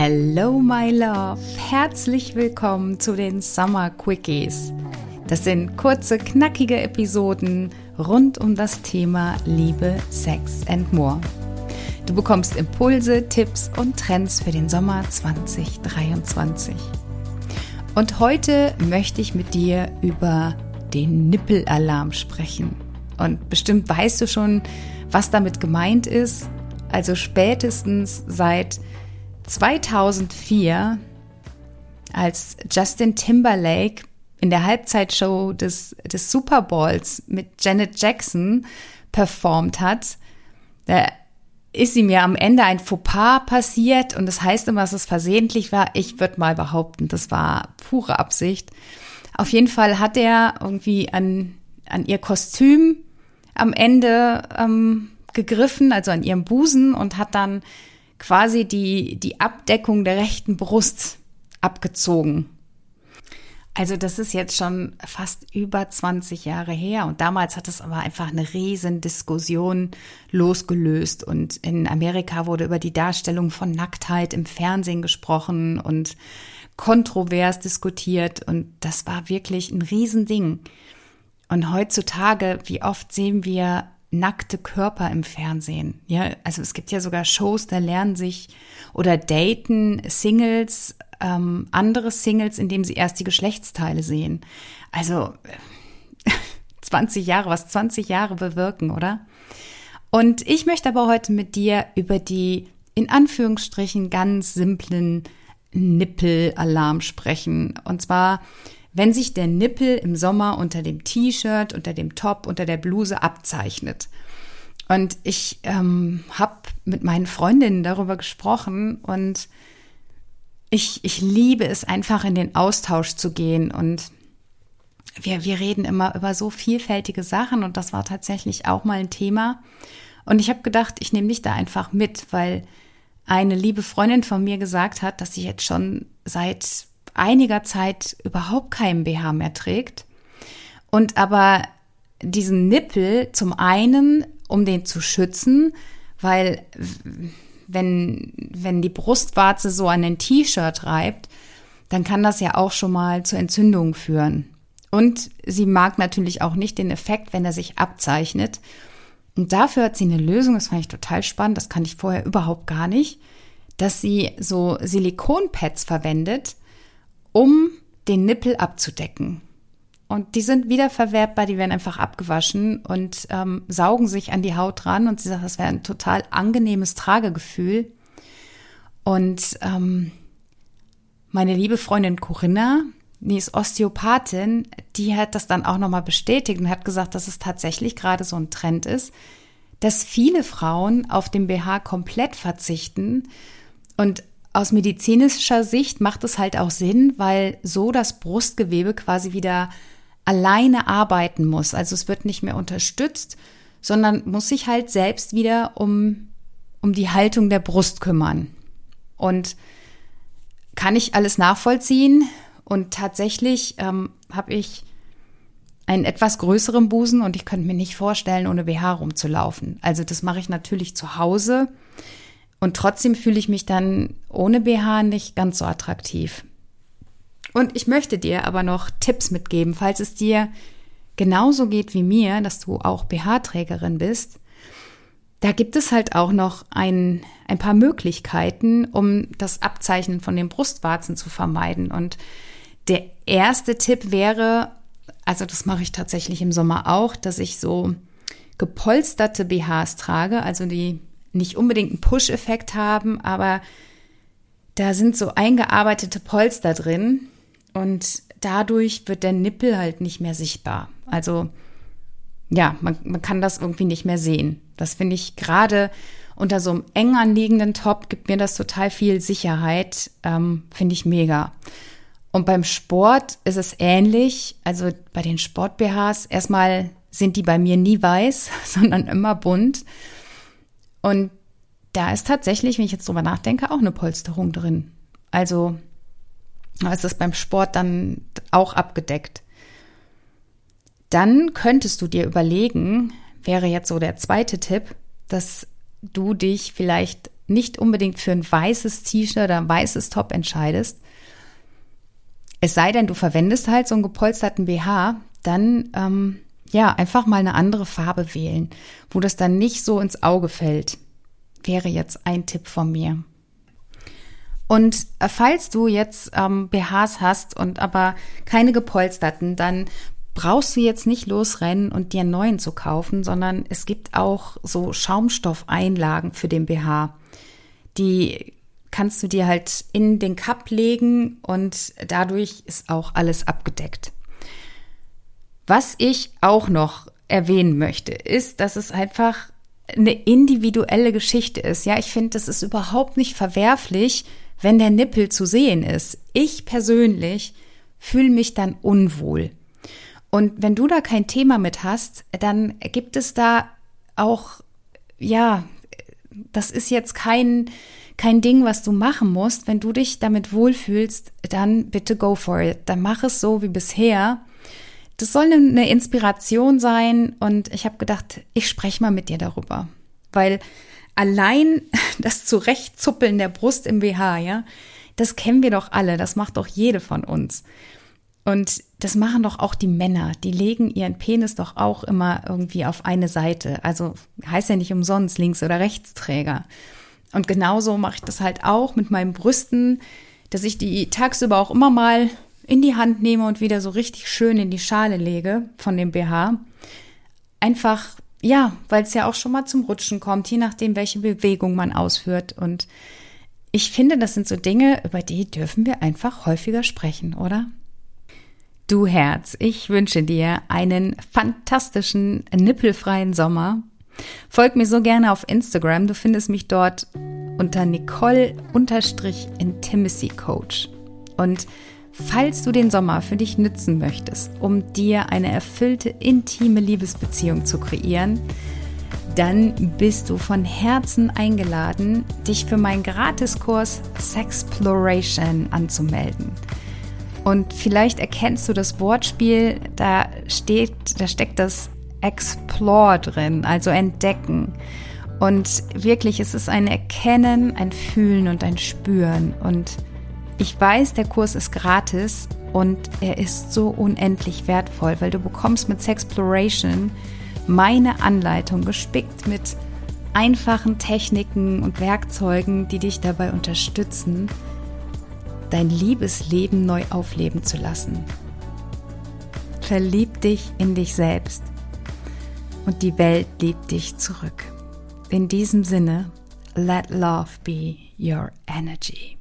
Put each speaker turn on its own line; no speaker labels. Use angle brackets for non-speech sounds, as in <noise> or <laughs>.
Hello, my love. Herzlich willkommen zu den Summer Quickies. Das sind kurze, knackige Episoden rund um das Thema Liebe, Sex and More. Du bekommst Impulse, Tipps und Trends für den Sommer 2023. Und heute möchte ich mit dir über den Nippelalarm sprechen. Und bestimmt weißt du schon, was damit gemeint ist. Also spätestens seit 2004, als Justin Timberlake in der Halbzeitshow des, des Super Bowls mit Janet Jackson performt hat, da ist ihm ja am Ende ein Fauxpas passiert und das heißt immer, dass es versehentlich war. Ich würde mal behaupten, das war pure Absicht. Auf jeden Fall hat er irgendwie an, an ihr Kostüm am Ende ähm, gegriffen, also an ihrem Busen und hat dann quasi die, die Abdeckung der rechten Brust abgezogen. Also das ist jetzt schon fast über 20 Jahre her und damals hat es aber einfach eine riesen Diskussion losgelöst und in Amerika wurde über die Darstellung von Nacktheit im Fernsehen gesprochen und kontrovers diskutiert und das war wirklich ein Riesending. Und heutzutage, wie oft sehen wir nackte Körper im Fernsehen. Ja, also es gibt ja sogar Shows, da lernen sich oder daten Singles ähm, andere Singles, indem sie erst die Geschlechtsteile sehen. Also <laughs> 20 Jahre, was 20 Jahre bewirken, oder? Und ich möchte aber heute mit dir über die in Anführungsstrichen ganz simplen Nippelalarm sprechen. Und zwar wenn sich der Nippel im Sommer unter dem T-Shirt, unter dem Top, unter der Bluse abzeichnet. Und ich ähm, habe mit meinen Freundinnen darüber gesprochen und ich, ich liebe es einfach in den Austausch zu gehen und wir, wir reden immer über so vielfältige Sachen und das war tatsächlich auch mal ein Thema. Und ich habe gedacht, ich nehme dich da einfach mit, weil eine liebe Freundin von mir gesagt hat, dass sie jetzt schon seit einiger Zeit überhaupt keinen BH mehr trägt und aber diesen Nippel zum einen, um den zu schützen, weil wenn, wenn die Brustwarze so an den T-Shirt reibt, dann kann das ja auch schon mal zu Entzündungen führen. Und sie mag natürlich auch nicht den Effekt, wenn er sich abzeichnet. Und dafür hat sie eine Lösung, das fand ich total spannend, das kann ich vorher überhaupt gar nicht, dass sie so Silikonpads verwendet, um den Nippel abzudecken. Und die sind wiederverwertbar, die werden einfach abgewaschen und ähm, saugen sich an die Haut ran. Und sie sagt, das wäre ein total angenehmes Tragegefühl. Und ähm, meine liebe Freundin Corinna, die ist Osteopathin, die hat das dann auch nochmal bestätigt und hat gesagt, dass es tatsächlich gerade so ein Trend ist, dass viele Frauen auf den BH komplett verzichten und aus medizinischer Sicht macht es halt auch Sinn, weil so das Brustgewebe quasi wieder alleine arbeiten muss. Also es wird nicht mehr unterstützt, sondern muss sich halt selbst wieder um, um die Haltung der Brust kümmern. Und kann ich alles nachvollziehen? Und tatsächlich ähm, habe ich einen etwas größeren Busen und ich könnte mir nicht vorstellen, ohne BH rumzulaufen. Also das mache ich natürlich zu Hause. Und trotzdem fühle ich mich dann ohne BH nicht ganz so attraktiv. Und ich möchte dir aber noch Tipps mitgeben, falls es dir genauso geht wie mir, dass du auch BH-Trägerin bist. Da gibt es halt auch noch ein, ein paar Möglichkeiten, um das Abzeichnen von den Brustwarzen zu vermeiden. Und der erste Tipp wäre, also das mache ich tatsächlich im Sommer auch, dass ich so gepolsterte BHs trage, also die nicht unbedingt einen Push-Effekt haben, aber da sind so eingearbeitete Polster drin und dadurch wird der Nippel halt nicht mehr sichtbar. Also ja, man, man kann das irgendwie nicht mehr sehen. Das finde ich gerade unter so einem eng anliegenden Top gibt mir das total viel Sicherheit. Ähm, finde ich mega. Und beim Sport ist es ähnlich. Also bei den Sport-BHs, erstmal sind die bei mir nie weiß, <laughs> sondern immer bunt. Und da ist tatsächlich, wenn ich jetzt drüber nachdenke, auch eine Polsterung drin. Also ist das beim Sport dann auch abgedeckt. Dann könntest du dir überlegen, wäre jetzt so der zweite Tipp, dass du dich vielleicht nicht unbedingt für ein weißes T-Shirt oder ein weißes Top entscheidest. Es sei denn, du verwendest halt so einen gepolsterten BH, dann ähm, ja, einfach mal eine andere Farbe wählen, wo das dann nicht so ins Auge fällt. Wäre jetzt ein Tipp von mir. Und äh, falls du jetzt ähm, BHs hast und aber keine gepolsterten, dann brauchst du jetzt nicht losrennen und dir einen neuen zu kaufen, sondern es gibt auch so Schaumstoffeinlagen für den BH. Die kannst du dir halt in den Cup legen und dadurch ist auch alles abgedeckt. Was ich auch noch erwähnen möchte, ist, dass es einfach eine individuelle Geschichte ist. Ja, ich finde, das ist überhaupt nicht verwerflich, wenn der Nippel zu sehen ist. Ich persönlich fühle mich dann unwohl. Und wenn du da kein Thema mit hast, dann gibt es da auch, ja, das ist jetzt kein, kein Ding, was du machen musst. Wenn du dich damit wohlfühlst, dann bitte go for it. Dann mach es so wie bisher. Das soll eine Inspiration sein und ich habe gedacht, ich spreche mal mit dir darüber, weil allein <laughs> das Zurechtzuppeln der Brust im BH, ja, das kennen wir doch alle, das macht doch jede von uns. Und das machen doch auch die Männer. Die legen ihren Penis doch auch immer irgendwie auf eine Seite. Also heißt ja nicht umsonst Links- oder Rechtsträger. Und genauso mache ich das halt auch mit meinen Brüsten, dass ich die tagsüber auch immer mal in die Hand nehme und wieder so richtig schön in die Schale lege von dem BH. Einfach, ja, weil es ja auch schon mal zum Rutschen kommt, je nachdem, welche Bewegung man ausführt. Und ich finde, das sind so Dinge, über die dürfen wir einfach häufiger sprechen, oder? Du Herz, ich wünsche dir einen fantastischen, nippelfreien Sommer. Folg mir so gerne auf Instagram. Du findest mich dort unter Nicole-Intimacy Coach. Und Falls du den Sommer für dich nützen möchtest, um dir eine erfüllte, intime Liebesbeziehung zu kreieren, dann bist du von Herzen eingeladen, dich für meinen Gratiskurs Sexploration anzumelden. Und vielleicht erkennst du das Wortspiel, da steht, da steckt das Explore drin, also entdecken. Und wirklich, es ist ein Erkennen, ein Fühlen und ein Spüren. Und ich weiß, der Kurs ist gratis und er ist so unendlich wertvoll, weil du bekommst mit Sexploration meine Anleitung gespickt mit einfachen Techniken und Werkzeugen, die dich dabei unterstützen, dein Liebesleben neu aufleben zu lassen. Verlieb dich in dich selbst und die Welt liebt dich zurück. In diesem Sinne, let love be your energy.